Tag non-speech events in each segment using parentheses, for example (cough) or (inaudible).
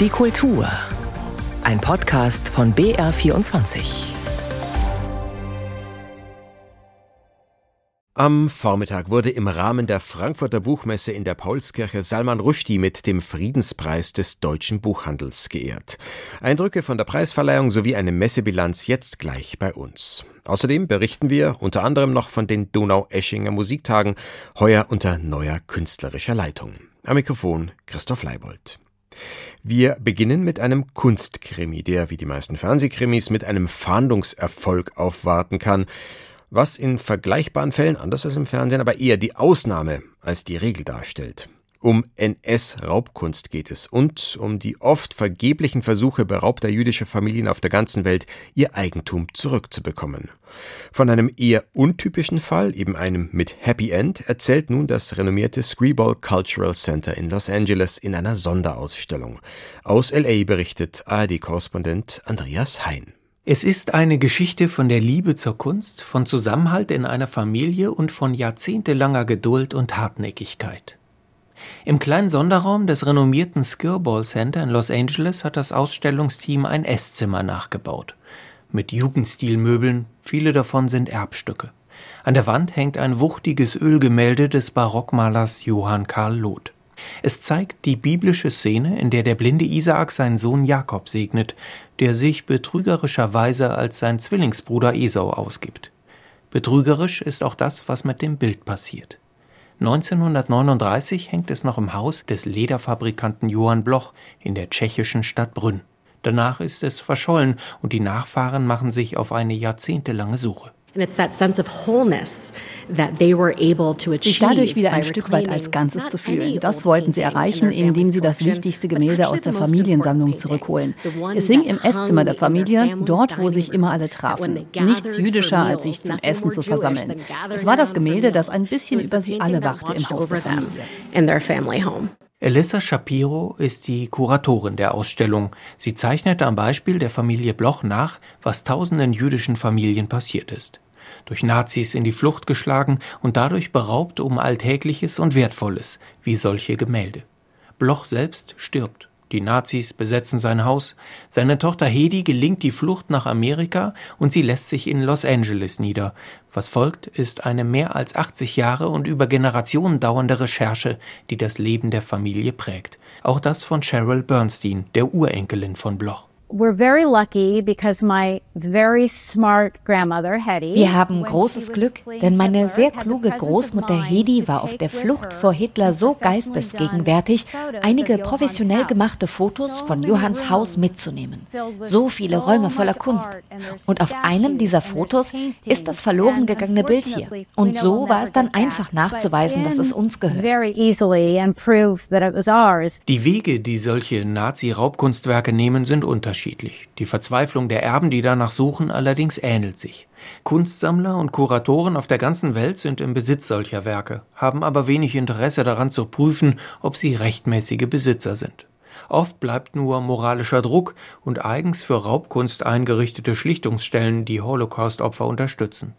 Die Kultur. Ein Podcast von BR24. Am Vormittag wurde im Rahmen der Frankfurter Buchmesse in der Paulskirche Salman Rushdie mit dem Friedenspreis des deutschen Buchhandels geehrt. Eindrücke von der Preisverleihung sowie eine Messebilanz jetzt gleich bei uns. Außerdem berichten wir unter anderem noch von den Donau-Eschinger Musiktagen, heuer unter neuer künstlerischer Leitung. Am Mikrofon Christoph Leibold. Wir beginnen mit einem Kunstkrimi, der wie die meisten Fernsehkrimis mit einem Fahndungserfolg aufwarten kann, was in vergleichbaren Fällen, anders als im Fernsehen, aber eher die Ausnahme als die Regel darstellt. Um NS-Raubkunst geht es und um die oft vergeblichen Versuche beraubter jüdischer Familien auf der ganzen Welt, ihr Eigentum zurückzubekommen. Von einem eher untypischen Fall, eben einem mit Happy End, erzählt nun das renommierte Screeball Cultural Center in Los Angeles in einer Sonderausstellung. Aus LA berichtet ARD-Korrespondent Andreas Hein. Es ist eine Geschichte von der Liebe zur Kunst, von Zusammenhalt in einer Familie und von jahrzehntelanger Geduld und Hartnäckigkeit. Im kleinen Sonderraum des renommierten Skirball Center in Los Angeles hat das Ausstellungsteam ein Esszimmer nachgebaut. Mit Jugendstilmöbeln, viele davon sind Erbstücke. An der Wand hängt ein wuchtiges Ölgemälde des Barockmalers Johann Karl Loth. Es zeigt die biblische Szene, in der der blinde Isaak seinen Sohn Jakob segnet, der sich betrügerischerweise als sein Zwillingsbruder Esau ausgibt. Betrügerisch ist auch das, was mit dem Bild passiert. 1939 hängt es noch im Haus des Lederfabrikanten Johann Bloch in der tschechischen Stadt Brünn. Danach ist es verschollen und die Nachfahren machen sich auf eine jahrzehntelange Suche sich dadurch wieder ein Stück weit als Ganzes zu fühlen. Das wollten sie erreichen, indem sie das wichtigste Gemälde aus der Familiensammlung zurückholen. Es hing im Esszimmer der Familie, dort, wo sich immer alle trafen. Nichts jüdischer, als sich zum Essen zu versammeln. Es war das Gemälde, das ein bisschen über sie alle wachte im Haus der Familie. Elissa Shapiro ist die Kuratorin der Ausstellung. Sie zeichnete am Beispiel der Familie Bloch nach, was tausenden jüdischen Familien passiert ist. Durch Nazis in die Flucht geschlagen und dadurch beraubt um Alltägliches und Wertvolles, wie solche Gemälde. Bloch selbst stirbt. Die Nazis besetzen sein Haus. Seine Tochter Hedi gelingt die Flucht nach Amerika und sie lässt sich in Los Angeles nieder. Was folgt, ist eine mehr als 80 Jahre und über Generationen dauernde Recherche, die das Leben der Familie prägt. Auch das von Cheryl Bernstein, der Urenkelin von Bloch. Wir haben großes Glück, denn meine sehr kluge Großmutter Hedi war auf der Flucht vor Hitler so geistesgegenwärtig, einige professionell gemachte Fotos von Johanns Haus mitzunehmen. So viele Räume voller Kunst. Und auf einem dieser Fotos ist das verloren gegangene Bild hier. Und so war es dann einfach nachzuweisen, dass es uns gehört. Die Wege, die solche Nazi-Raubkunstwerke nehmen, sind unterschiedlich unterschiedlich. Die Verzweiflung der Erben, die danach suchen, allerdings ähnelt sich. Kunstsammler und Kuratoren auf der ganzen Welt sind im Besitz solcher Werke, haben aber wenig Interesse daran zu prüfen, ob sie rechtmäßige Besitzer sind. Oft bleibt nur moralischer Druck und eigens für Raubkunst eingerichtete Schlichtungsstellen, die Holocaust-Opfer unterstützen.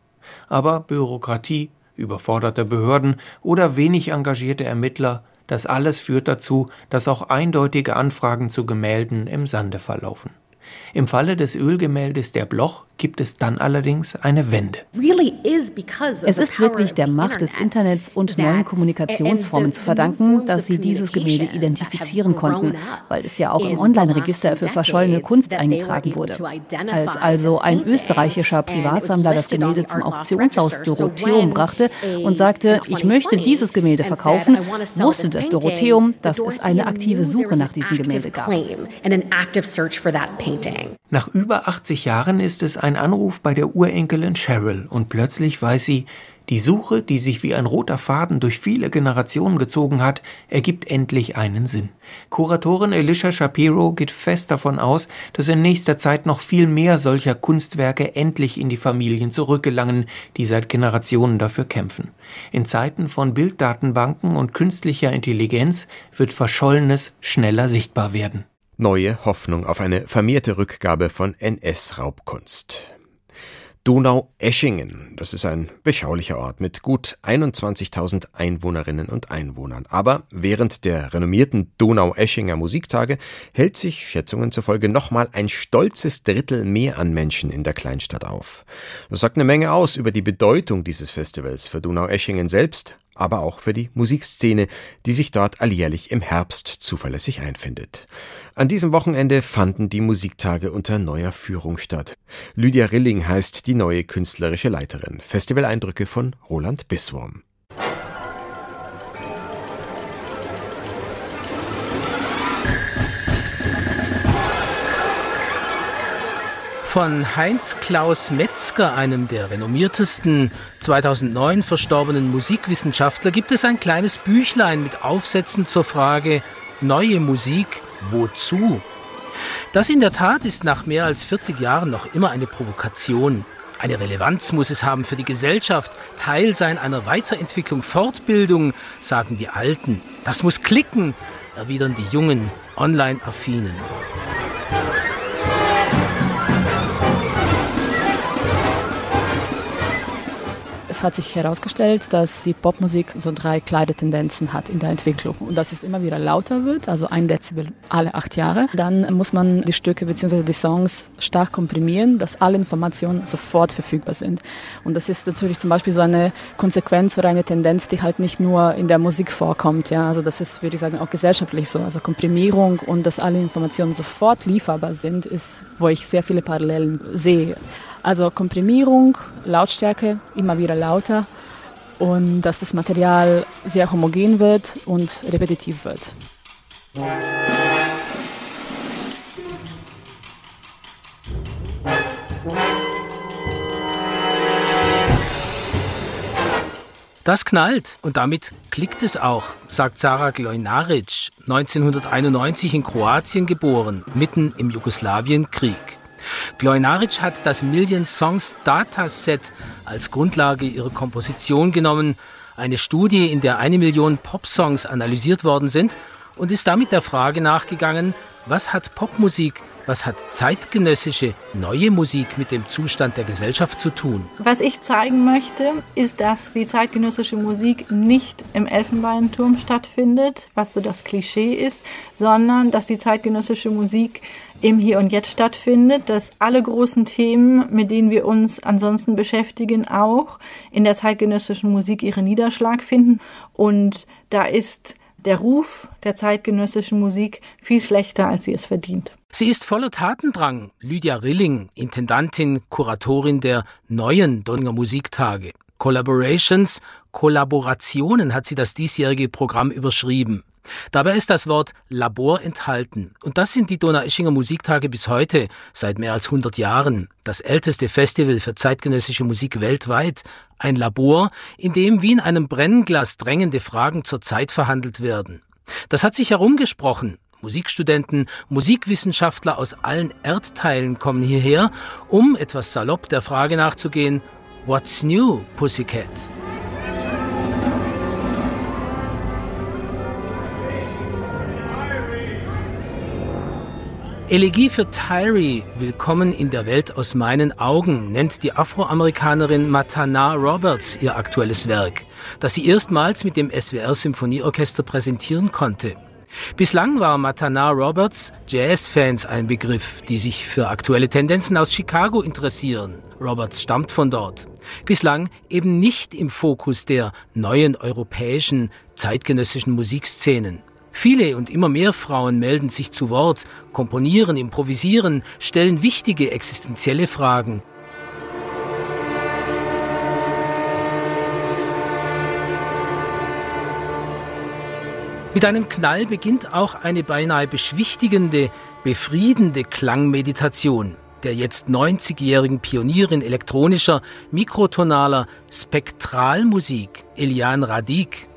Aber Bürokratie, überforderte Behörden oder wenig engagierte Ermittler das alles führt dazu, dass auch eindeutige Anfragen zu Gemälden im Sande verlaufen. Im Falle des Ölgemäldes der Bloch gibt es dann allerdings eine Wende. Es ist wirklich der Macht des Internets und neuen Kommunikationsformen zu verdanken, dass sie dieses Gemälde identifizieren konnten, weil es ja auch im Online-Register für verschollene Kunst eingetragen wurde. Als also ein österreichischer Privatsammler das Gemälde zum Auktionshaus Dorotheum brachte und sagte, ich möchte dieses Gemälde verkaufen, wusste das Dorotheum, dass es eine aktive Suche nach diesem Gemälde gab. Nach über 80 Jahren ist es ein Anruf bei der Urenkelin Cheryl und plötzlich weiß sie, die Suche, die sich wie ein roter Faden durch viele Generationen gezogen hat, ergibt endlich einen Sinn. Kuratorin Elisha Shapiro geht fest davon aus, dass in nächster Zeit noch viel mehr solcher Kunstwerke endlich in die Familien zurückgelangen, die seit Generationen dafür kämpfen. In Zeiten von Bilddatenbanken und künstlicher Intelligenz wird Verschollenes schneller sichtbar werden neue Hoffnung auf eine vermehrte Rückgabe von NS-Raubkunst. Donaueschingen. Das ist ein beschaulicher Ort mit gut 21.000 Einwohnerinnen und Einwohnern. Aber während der renommierten Donaueschinger Musiktage hält sich Schätzungen zufolge nochmal ein stolzes Drittel mehr an Menschen in der Kleinstadt auf. Das sagt eine Menge aus über die Bedeutung dieses Festivals für Donaueschingen selbst, aber auch für die Musikszene, die sich dort alljährlich im Herbst zuverlässig einfindet. An diesem Wochenende fanden die Musiktage unter neuer Führung statt. Lydia Rilling heißt die neue künstlerische Leiterin. Festivaleindrücke von Roland Bisswurm. Von Heinz Klaus Metzger, einem der renommiertesten 2009 verstorbenen Musikwissenschaftler, gibt es ein kleines Büchlein mit Aufsätzen zur Frage Neue Musik, wozu? Das in der Tat ist nach mehr als 40 Jahren noch immer eine Provokation. Eine Relevanz muss es haben für die Gesellschaft, Teil sein einer Weiterentwicklung, Fortbildung, sagen die Alten. Das muss klicken, erwidern die Jungen, online-affinen. Es hat sich herausgestellt, dass die Popmusik so drei kleine Tendenzen hat in der Entwicklung. Und dass es immer wieder lauter wird, also ein Dezibel alle acht Jahre. Dann muss man die Stücke bzw. die Songs stark komprimieren, dass alle Informationen sofort verfügbar sind. Und das ist natürlich zum Beispiel so eine Konsequenz oder eine Tendenz, die halt nicht nur in der Musik vorkommt. Ja? Also das ist, würde ich sagen, auch gesellschaftlich so. Also Komprimierung und dass alle Informationen sofort lieferbar sind, ist, wo ich sehr viele Parallelen sehe. Also Komprimierung, Lautstärke immer wieder lauter und dass das Material sehr homogen wird und repetitiv wird. Das knallt und damit klickt es auch, sagt Sarah Glojnaric, 1991 in Kroatien geboren, mitten im Jugoslawienkrieg. Glojnaric hat das Million Songs Dataset als Grundlage ihrer Komposition genommen, eine Studie, in der eine Million Popsongs analysiert worden sind und ist damit der Frage nachgegangen, was hat Popmusik was hat zeitgenössische neue Musik mit dem Zustand der Gesellschaft zu tun? Was ich zeigen möchte, ist, dass die zeitgenössische Musik nicht im Elfenbeinturm stattfindet, was so das Klischee ist, sondern dass die zeitgenössische Musik im Hier und Jetzt stattfindet, dass alle großen Themen, mit denen wir uns ansonsten beschäftigen, auch in der zeitgenössischen Musik ihren Niederschlag finden. Und da ist der Ruf der zeitgenössischen Musik viel schlechter, als sie es verdient. Sie ist voller Tatendrang, Lydia Rilling, Intendantin, Kuratorin der neuen Donninger Musiktage. Collaborations, Kollaborationen hat sie das diesjährige Programm überschrieben. Dabei ist das Wort Labor enthalten. Und das sind die Donaueschinger Musiktage bis heute, seit mehr als 100 Jahren. Das älteste Festival für zeitgenössische Musik weltweit. Ein Labor, in dem wie in einem Brennglas drängende Fragen zur Zeit verhandelt werden. Das hat sich herumgesprochen. Musikstudenten, Musikwissenschaftler aus allen Erdteilen kommen hierher, um etwas salopp der Frage nachzugehen, What's new, Pussycat? Elegie für Tyree, Willkommen in der Welt aus meinen Augen, nennt die Afroamerikanerin Matana Roberts ihr aktuelles Werk, das sie erstmals mit dem SWR Symphonieorchester präsentieren konnte. Bislang war Matana Roberts Jazzfans ein Begriff, die sich für aktuelle Tendenzen aus Chicago interessieren. Roberts stammt von dort. Bislang eben nicht im Fokus der neuen europäischen zeitgenössischen Musikszenen. Viele und immer mehr Frauen melden sich zu Wort, komponieren, improvisieren, stellen wichtige existenzielle Fragen. Mit einem Knall beginnt auch eine beinahe beschwichtigende, befriedende Klangmeditation der jetzt 90-jährigen Pionierin elektronischer, mikrotonaler Spektralmusik, Eliane Radik.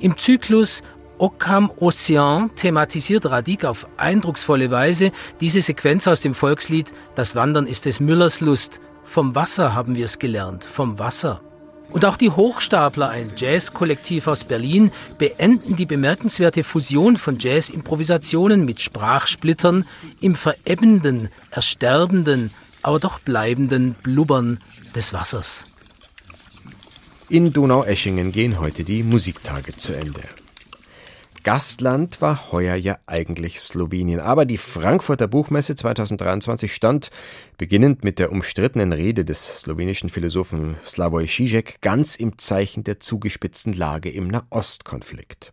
Im Zyklus Occam Ocean thematisiert Radik auf eindrucksvolle Weise diese Sequenz aus dem Volkslied Das Wandern ist des Müllers Lust. Vom Wasser haben wir es gelernt, vom Wasser. Und auch die Hochstapler, ein Jazz-Kollektiv aus Berlin, beenden die bemerkenswerte Fusion von Jazz-Improvisationen mit Sprachsplittern im verebbenden, ersterbenden aber doch bleibenden Blubbern des Wassers. In Donaueschingen gehen heute die Musiktage zu Ende. Gastland war heuer ja eigentlich Slowenien, aber die Frankfurter Buchmesse 2023 stand, beginnend mit der umstrittenen Rede des slowenischen Philosophen Slavoj Žižek, ganz im Zeichen der zugespitzten Lage im Nahostkonflikt.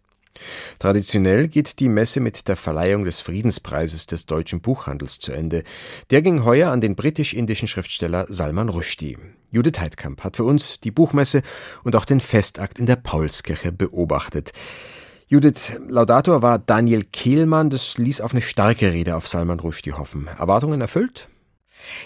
Traditionell geht die Messe mit der Verleihung des Friedenspreises des deutschen Buchhandels zu Ende. Der ging heuer an den britisch-indischen Schriftsteller Salman Rushdie. Judith Heidkamp hat für uns die Buchmesse und auch den Festakt in der Paulskirche beobachtet. Judith, Laudator war Daniel Kehlmann. Das ließ auf eine starke Rede auf Salman Rushdie hoffen. Erwartungen erfüllt?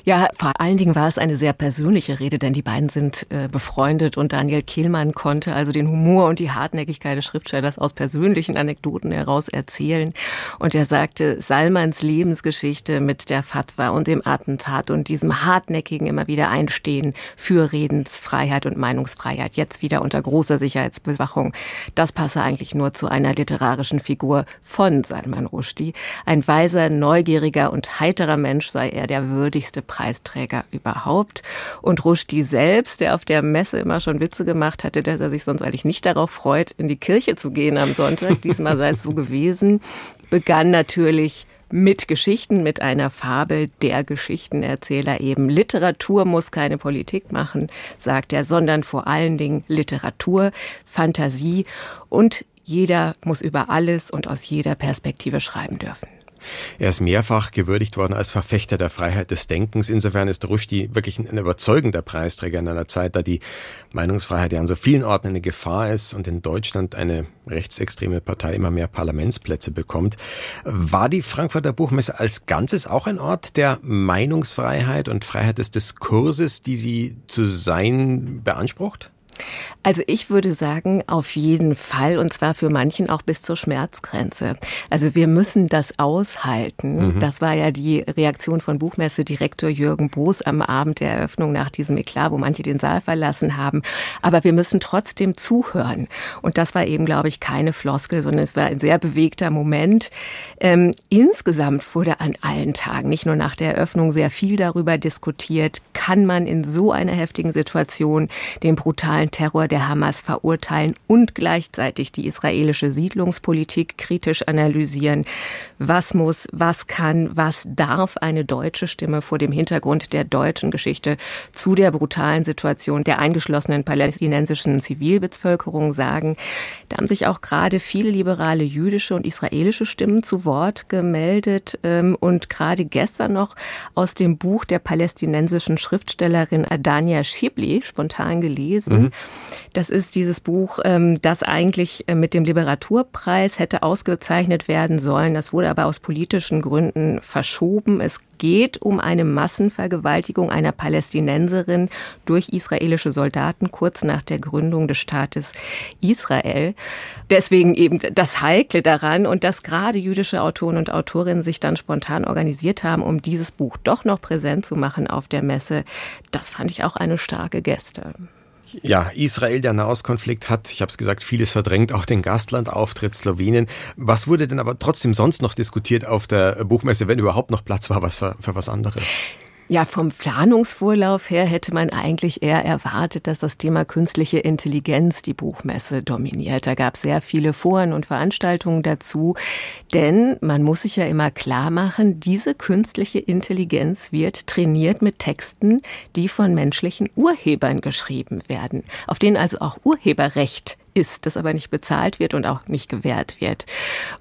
Ja, vor allen Dingen war es eine sehr persönliche Rede, denn die beiden sind äh, befreundet und Daniel Kehlmann konnte also den Humor und die Hartnäckigkeit des Schriftstellers aus persönlichen Anekdoten heraus erzählen. Und er sagte, Salmans Lebensgeschichte mit der Fatwa und dem Attentat und diesem hartnäckigen immer wieder Einstehen für Redensfreiheit und Meinungsfreiheit, jetzt wieder unter großer Sicherheitsbewachung, das passe eigentlich nur zu einer literarischen Figur von Salman Rushdie. Ein weiser, neugieriger und heiterer Mensch sei er der würdigste wichtigste Preisträger überhaupt. Und Rushdie selbst, der auf der Messe immer schon Witze gemacht hatte, dass er sich sonst eigentlich nicht darauf freut, in die Kirche zu gehen am Sonntag, diesmal sei es so gewesen, begann natürlich mit Geschichten, mit einer Fabel der Geschichtenerzähler eben. Literatur muss keine Politik machen, sagt er, sondern vor allen Dingen Literatur, Fantasie und jeder muss über alles und aus jeder Perspektive schreiben dürfen. Er ist mehrfach gewürdigt worden als Verfechter der Freiheit des Denkens. Insofern ist Rushdie wirklich ein überzeugender Preisträger in einer Zeit, da die Meinungsfreiheit ja an so vielen Orten eine Gefahr ist und in Deutschland eine rechtsextreme Partei immer mehr Parlamentsplätze bekommt. War die Frankfurter Buchmesse als Ganzes auch ein Ort der Meinungsfreiheit und Freiheit des Diskurses, die sie zu sein beansprucht? Also ich würde sagen, auf jeden Fall und zwar für manchen auch bis zur Schmerzgrenze. Also wir müssen das aushalten. Mhm. Das war ja die Reaktion von Buchmesse-Direktor Jürgen Boos am Abend der Eröffnung nach diesem Eklat, wo manche den Saal verlassen haben. Aber wir müssen trotzdem zuhören. Und das war eben, glaube ich, keine Floskel, sondern es war ein sehr bewegter Moment. Ähm, insgesamt wurde an allen Tagen, nicht nur nach der Eröffnung, sehr viel darüber diskutiert, kann man in so einer heftigen Situation den brutalen brutalen Terror der Hamas verurteilen und gleichzeitig die israelische Siedlungspolitik kritisch analysieren. Was muss, was kann, was darf eine deutsche Stimme vor dem Hintergrund der deutschen Geschichte zu der brutalen Situation der eingeschlossenen palästinensischen Zivilbevölkerung sagen? Da haben sich auch gerade viele liberale jüdische und israelische Stimmen zu Wort gemeldet ähm, und gerade gestern noch aus dem Buch der palästinensischen Schriftstellerin Adania Schibli spontan gelesen. Mhm. Das ist dieses Buch, ähm, das eigentlich äh, mit dem Literaturpreis hätte ausgezeichnet werden sollen. Das wurde aber aus politischen Gründen verschoben. Es geht um eine Massenvergewaltigung einer Palästinenserin durch israelische Soldaten kurz nach der Gründung des Staates Israel. Deswegen eben das Heikle daran und dass gerade jüdische Autoren und Autorinnen sich dann spontan organisiert haben, um dieses Buch doch noch präsent zu machen auf der Messe, das fand ich auch eine starke Geste. Ja, Israel, der Nahostkonflikt hat, ich habe es gesagt, vieles verdrängt, auch den Gastlandauftritt Slowenien. Was wurde denn aber trotzdem sonst noch diskutiert auf der Buchmesse, wenn überhaupt noch Platz war was für, für was anderes? Ja, vom Planungsvorlauf her hätte man eigentlich eher erwartet, dass das Thema künstliche Intelligenz die Buchmesse dominiert. Da gab es sehr viele Foren und Veranstaltungen dazu. Denn man muss sich ja immer klar machen, diese künstliche Intelligenz wird trainiert mit Texten, die von menschlichen Urhebern geschrieben werden, auf denen also auch Urheberrecht ist, das aber nicht bezahlt wird und auch nicht gewährt wird.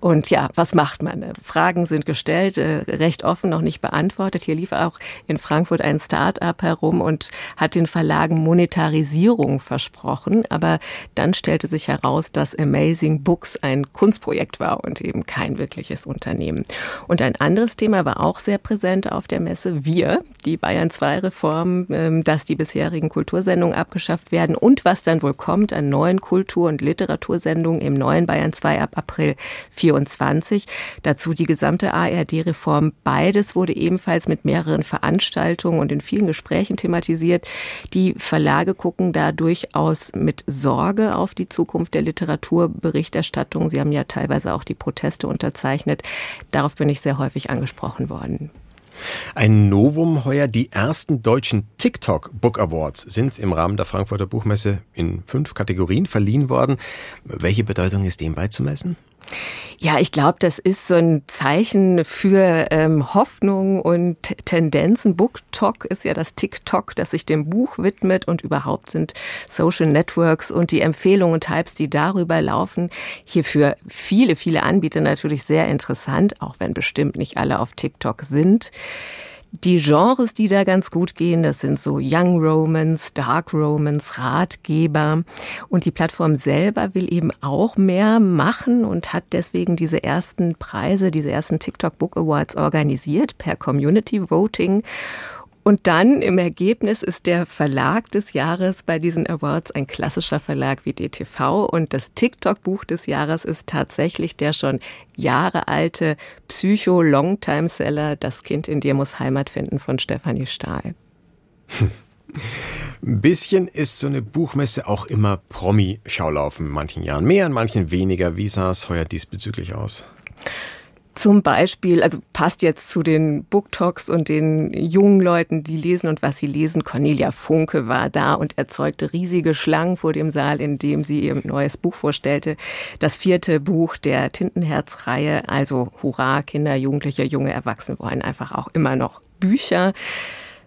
Und ja, was macht man? Fragen sind gestellt, äh, recht offen noch nicht beantwortet. Hier lief auch in Frankfurt ein Start-up herum und hat den Verlagen Monetarisierung versprochen. Aber dann stellte sich heraus, dass Amazing Books ein Kunstprojekt war und eben kein wirkliches Unternehmen. Und ein anderes Thema war auch sehr präsent auf der Messe. Wir, die Bayern 2 Reform, ähm, dass die bisherigen Kultursendungen abgeschafft werden und was dann wohl kommt an neuen Kultur Kultur- und Literatursendung im neuen Bayern 2 ab April 24. Dazu die gesamte ARD-Reform. Beides wurde ebenfalls mit mehreren Veranstaltungen und in vielen Gesprächen thematisiert. Die Verlage gucken da durchaus mit Sorge auf die Zukunft der Literaturberichterstattung. Sie haben ja teilweise auch die Proteste unterzeichnet. Darauf bin ich sehr häufig angesprochen worden. Ein Novum heuer, die ersten deutschen TikTok Book Awards sind im Rahmen der Frankfurter Buchmesse in fünf Kategorien verliehen worden. Welche Bedeutung ist dem beizumessen? Ja, ich glaube, das ist so ein Zeichen für ähm, Hoffnung und Tendenzen. BookTok ist ja das TikTok, das sich dem Buch widmet und überhaupt sind Social Networks und die Empfehlungen und Types, die darüber laufen, hier für viele, viele Anbieter natürlich sehr interessant, auch wenn bestimmt nicht alle auf TikTok sind. Die Genres, die da ganz gut gehen, das sind so Young Romance, Dark Romance, Ratgeber. Und die Plattform selber will eben auch mehr machen und hat deswegen diese ersten Preise, diese ersten TikTok Book Awards organisiert per Community Voting. Und dann im Ergebnis ist der Verlag des Jahres bei diesen Awards ein klassischer Verlag wie DTV und das TikTok-Buch des Jahres ist tatsächlich der schon Jahre alte Psycho-Longtime-Seller Das Kind in dir muss Heimat finden von Stefanie Stahl. Ein bisschen ist so eine Buchmesse auch immer Promi-Schaulaufen in manchen Jahren. Mehr, in manchen weniger. Wie sah es heuer diesbezüglich aus? Zum Beispiel, also passt jetzt zu den Book Talks und den jungen Leuten, die lesen und was sie lesen. Cornelia Funke war da und erzeugte riesige Schlangen vor dem Saal, in dem sie ihr neues Buch vorstellte. Das vierte Buch der Tintenherz-Reihe. Also Hurra, Kinder, Jugendliche, junge Erwachsene wollen einfach auch immer noch Bücher.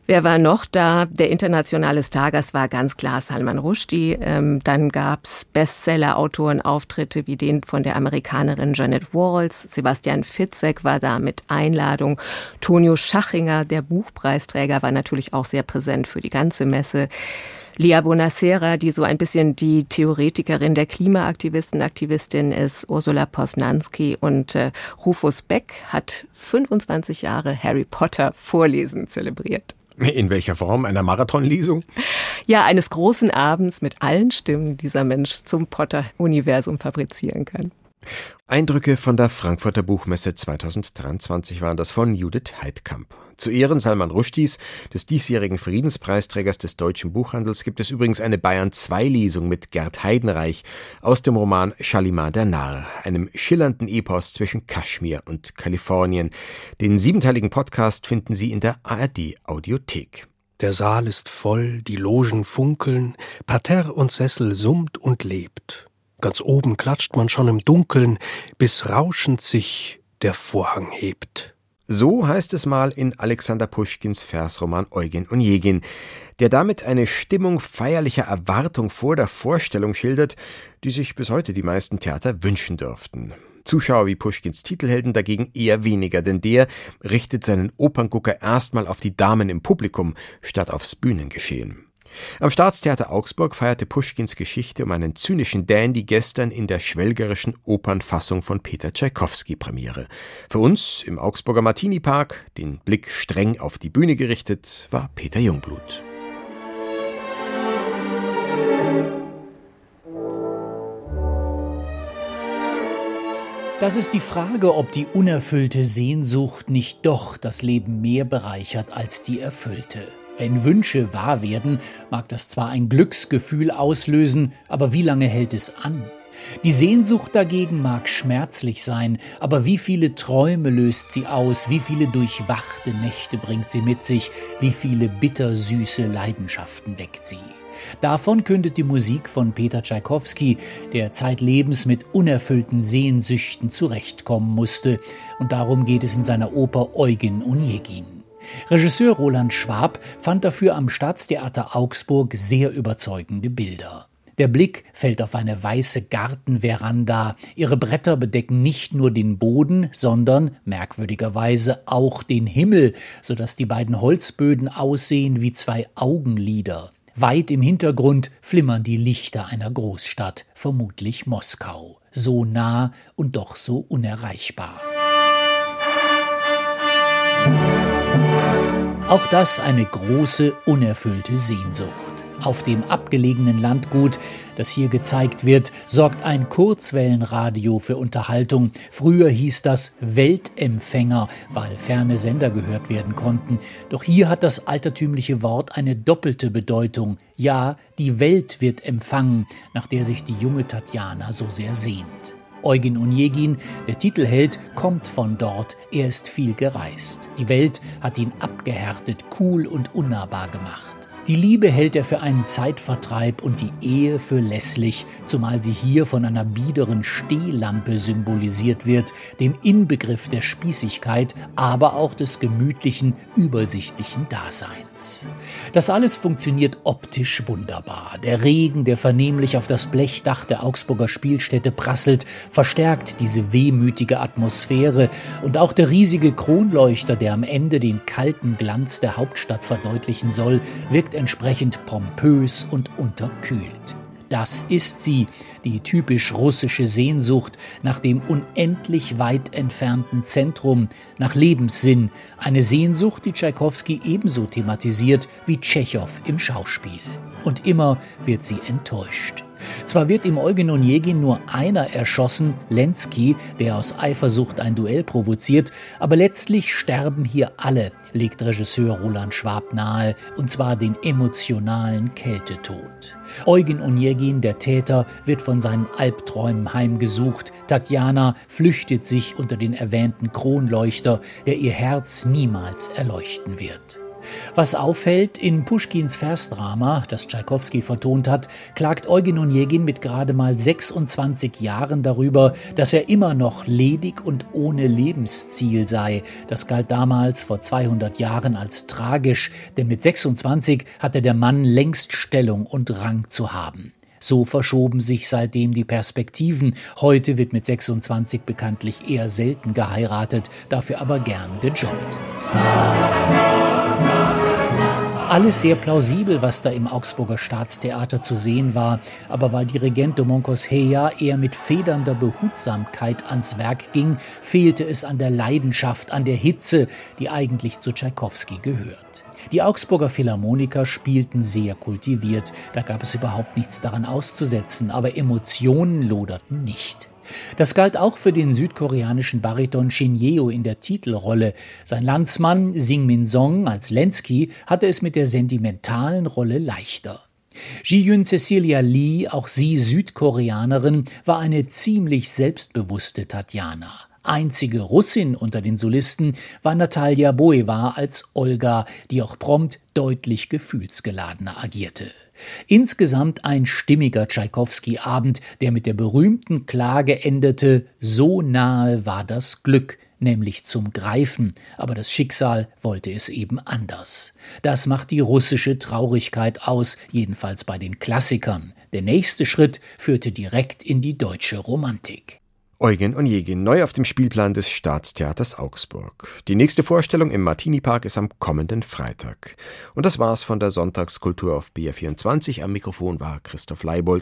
Wer war noch da? Der internationale Stargast war ganz klar Salman Rushdie. Ähm, dann gab's Bestseller-Autorenauftritte wie den von der Amerikanerin Janet Walls. Sebastian Fitzek war da mit Einladung. Tonio Schachinger, der Buchpreisträger, war natürlich auch sehr präsent für die ganze Messe. Lia Bonacera, die so ein bisschen die Theoretikerin der Klimaaktivisten, Aktivistin ist, Ursula Posnanski und äh, Rufus Beck hat 25 Jahre Harry Potter Vorlesen zelebriert. (laughs) In welcher Form? Einer Marathonlesung? Ja, eines großen Abends mit allen Stimmen, die dieser Mensch zum Potter-Universum fabrizieren kann. Eindrücke von der Frankfurter Buchmesse 2023 waren das von Judith Heidkamp. Zu Ehren Salman Rushdies, des diesjährigen Friedenspreisträgers des deutschen Buchhandels, gibt es übrigens eine Bayern 2 Lesung mit Gerd Heidenreich aus dem Roman Shalimar der Narr, einem schillernden Epos zwischen Kaschmir und Kalifornien. Den siebenteiligen Podcast finden Sie in der ARD Audiothek. Der Saal ist voll, die Logen funkeln, Parterre und Sessel summt und lebt. Ganz oben klatscht man schon im Dunkeln, bis rauschend sich der Vorhang hebt. So heißt es mal in Alexander Puschkins Versroman Eugen und Jegin, der damit eine Stimmung feierlicher Erwartung vor der Vorstellung schildert, die sich bis heute die meisten Theater wünschen dürften. Zuschauer wie Puschkins Titelhelden dagegen eher weniger, denn der richtet seinen Operngucker erstmal auf die Damen im Publikum statt aufs Bühnengeschehen. Am Staatstheater Augsburg feierte Puschkins Geschichte um einen zynischen Dandy gestern in der schwelgerischen Opernfassung von Peter Tschaikowski Premiere. Für uns im Augsburger Martini Park, den Blick streng auf die Bühne gerichtet, war Peter Jungblut. Das ist die Frage, ob die unerfüllte Sehnsucht nicht doch das Leben mehr bereichert als die erfüllte. Wenn Wünsche wahr werden, mag das zwar ein Glücksgefühl auslösen, aber wie lange hält es an? Die Sehnsucht dagegen mag schmerzlich sein, aber wie viele Träume löst sie aus, wie viele durchwachte Nächte bringt sie mit sich, wie viele bittersüße Leidenschaften weckt sie. Davon kündet die Musik von Peter Tschaikowski, der zeitlebens mit unerfüllten Sehnsüchten zurechtkommen musste, und darum geht es in seiner Oper Eugen Onegin. Regisseur Roland Schwab fand dafür am Staatstheater Augsburg sehr überzeugende Bilder. Der Blick fällt auf eine weiße Gartenveranda. Ihre Bretter bedecken nicht nur den Boden, sondern merkwürdigerweise auch den Himmel, so dass die beiden Holzböden aussehen wie zwei Augenlider. Weit im Hintergrund flimmern die Lichter einer Großstadt, vermutlich Moskau. So nah und doch so unerreichbar. Auch das eine große, unerfüllte Sehnsucht. Auf dem abgelegenen Landgut, das hier gezeigt wird, sorgt ein Kurzwellenradio für Unterhaltung. Früher hieß das Weltempfänger, weil ferne Sender gehört werden konnten. Doch hier hat das altertümliche Wort eine doppelte Bedeutung. Ja, die Welt wird empfangen, nach der sich die junge Tatjana so sehr sehnt. Eugen Onegin, der Titelheld, kommt von dort, er ist viel gereist. Die Welt hat ihn abgehärtet, cool und unnahbar gemacht. Die Liebe hält er für einen Zeitvertreib und die Ehe für lässlich, zumal sie hier von einer biederen Stehlampe symbolisiert wird, dem Inbegriff der Spießigkeit, aber auch des gemütlichen, übersichtlichen Daseins. Das alles funktioniert optisch wunderbar. Der Regen, der vernehmlich auf das Blechdach der Augsburger Spielstätte prasselt, verstärkt diese wehmütige Atmosphäre und auch der riesige Kronleuchter, der am Ende den kalten Glanz der Hauptstadt verdeutlichen soll, wirkt entsprechend pompös und unterkühlt. Das ist sie, die typisch russische Sehnsucht nach dem unendlich weit entfernten Zentrum, nach Lebenssinn, eine Sehnsucht, die Tschaikowski ebenso thematisiert wie Tschechow im Schauspiel. Und immer wird sie enttäuscht. Zwar wird im Eugen Onegin nur einer erschossen, Lenski, der aus Eifersucht ein Duell provoziert, aber letztlich sterben hier alle, legt Regisseur Roland Schwab nahe, und zwar den emotionalen Kältetod. Eugen Onegin, der Täter, wird von seinen Albträumen heimgesucht. Tatjana flüchtet sich unter den erwähnten Kronleuchter, der ihr Herz niemals erleuchten wird. Was auffällt, in Puschkins Versdrama, das Tschaikowski vertont hat, klagt Eugen Onegin mit gerade mal 26 Jahren darüber, dass er immer noch ledig und ohne Lebensziel sei. Das galt damals vor 200 Jahren als tragisch, denn mit 26 hatte der Mann längst Stellung und Rang zu haben. So verschoben sich seitdem die Perspektiven. Heute wird mit 26 bekanntlich eher selten geheiratet, dafür aber gern gejobbt. Alles sehr plausibel, was da im Augsburger Staatstheater zu sehen war, aber weil Dirigent Domonkos Heya eher mit federnder Behutsamkeit ans Werk ging, fehlte es an der Leidenschaft, an der Hitze, die eigentlich zu Tschaikowski gehört. Die Augsburger Philharmoniker spielten sehr kultiviert, da gab es überhaupt nichts daran auszusetzen, aber Emotionen loderten nicht. Das galt auch für den südkoreanischen Bariton Shin Yeo in der Titelrolle. Sein Landsmann Sing Min Song als Lenski hatte es mit der sentimentalen Rolle leichter. Ji-Yun Cecilia Lee, auch sie Südkoreanerin, war eine ziemlich selbstbewusste Tatjana. Einzige Russin unter den Solisten war Natalia Boeva als Olga, die auch prompt deutlich gefühlsgeladener agierte. Insgesamt ein stimmiger Tschaikowski-Abend, der mit der berühmten Klage endete: So nahe war das Glück, nämlich zum Greifen, aber das Schicksal wollte es eben anders. Das macht die russische Traurigkeit aus, jedenfalls bei den Klassikern. Der nächste Schritt führte direkt in die deutsche Romantik. Eugen Onegin, neu auf dem Spielplan des Staatstheaters Augsburg. Die nächste Vorstellung im Martini-Park ist am kommenden Freitag. Und das war's von der Sonntagskultur auf BR24. Am Mikrofon war Christoph Leibold.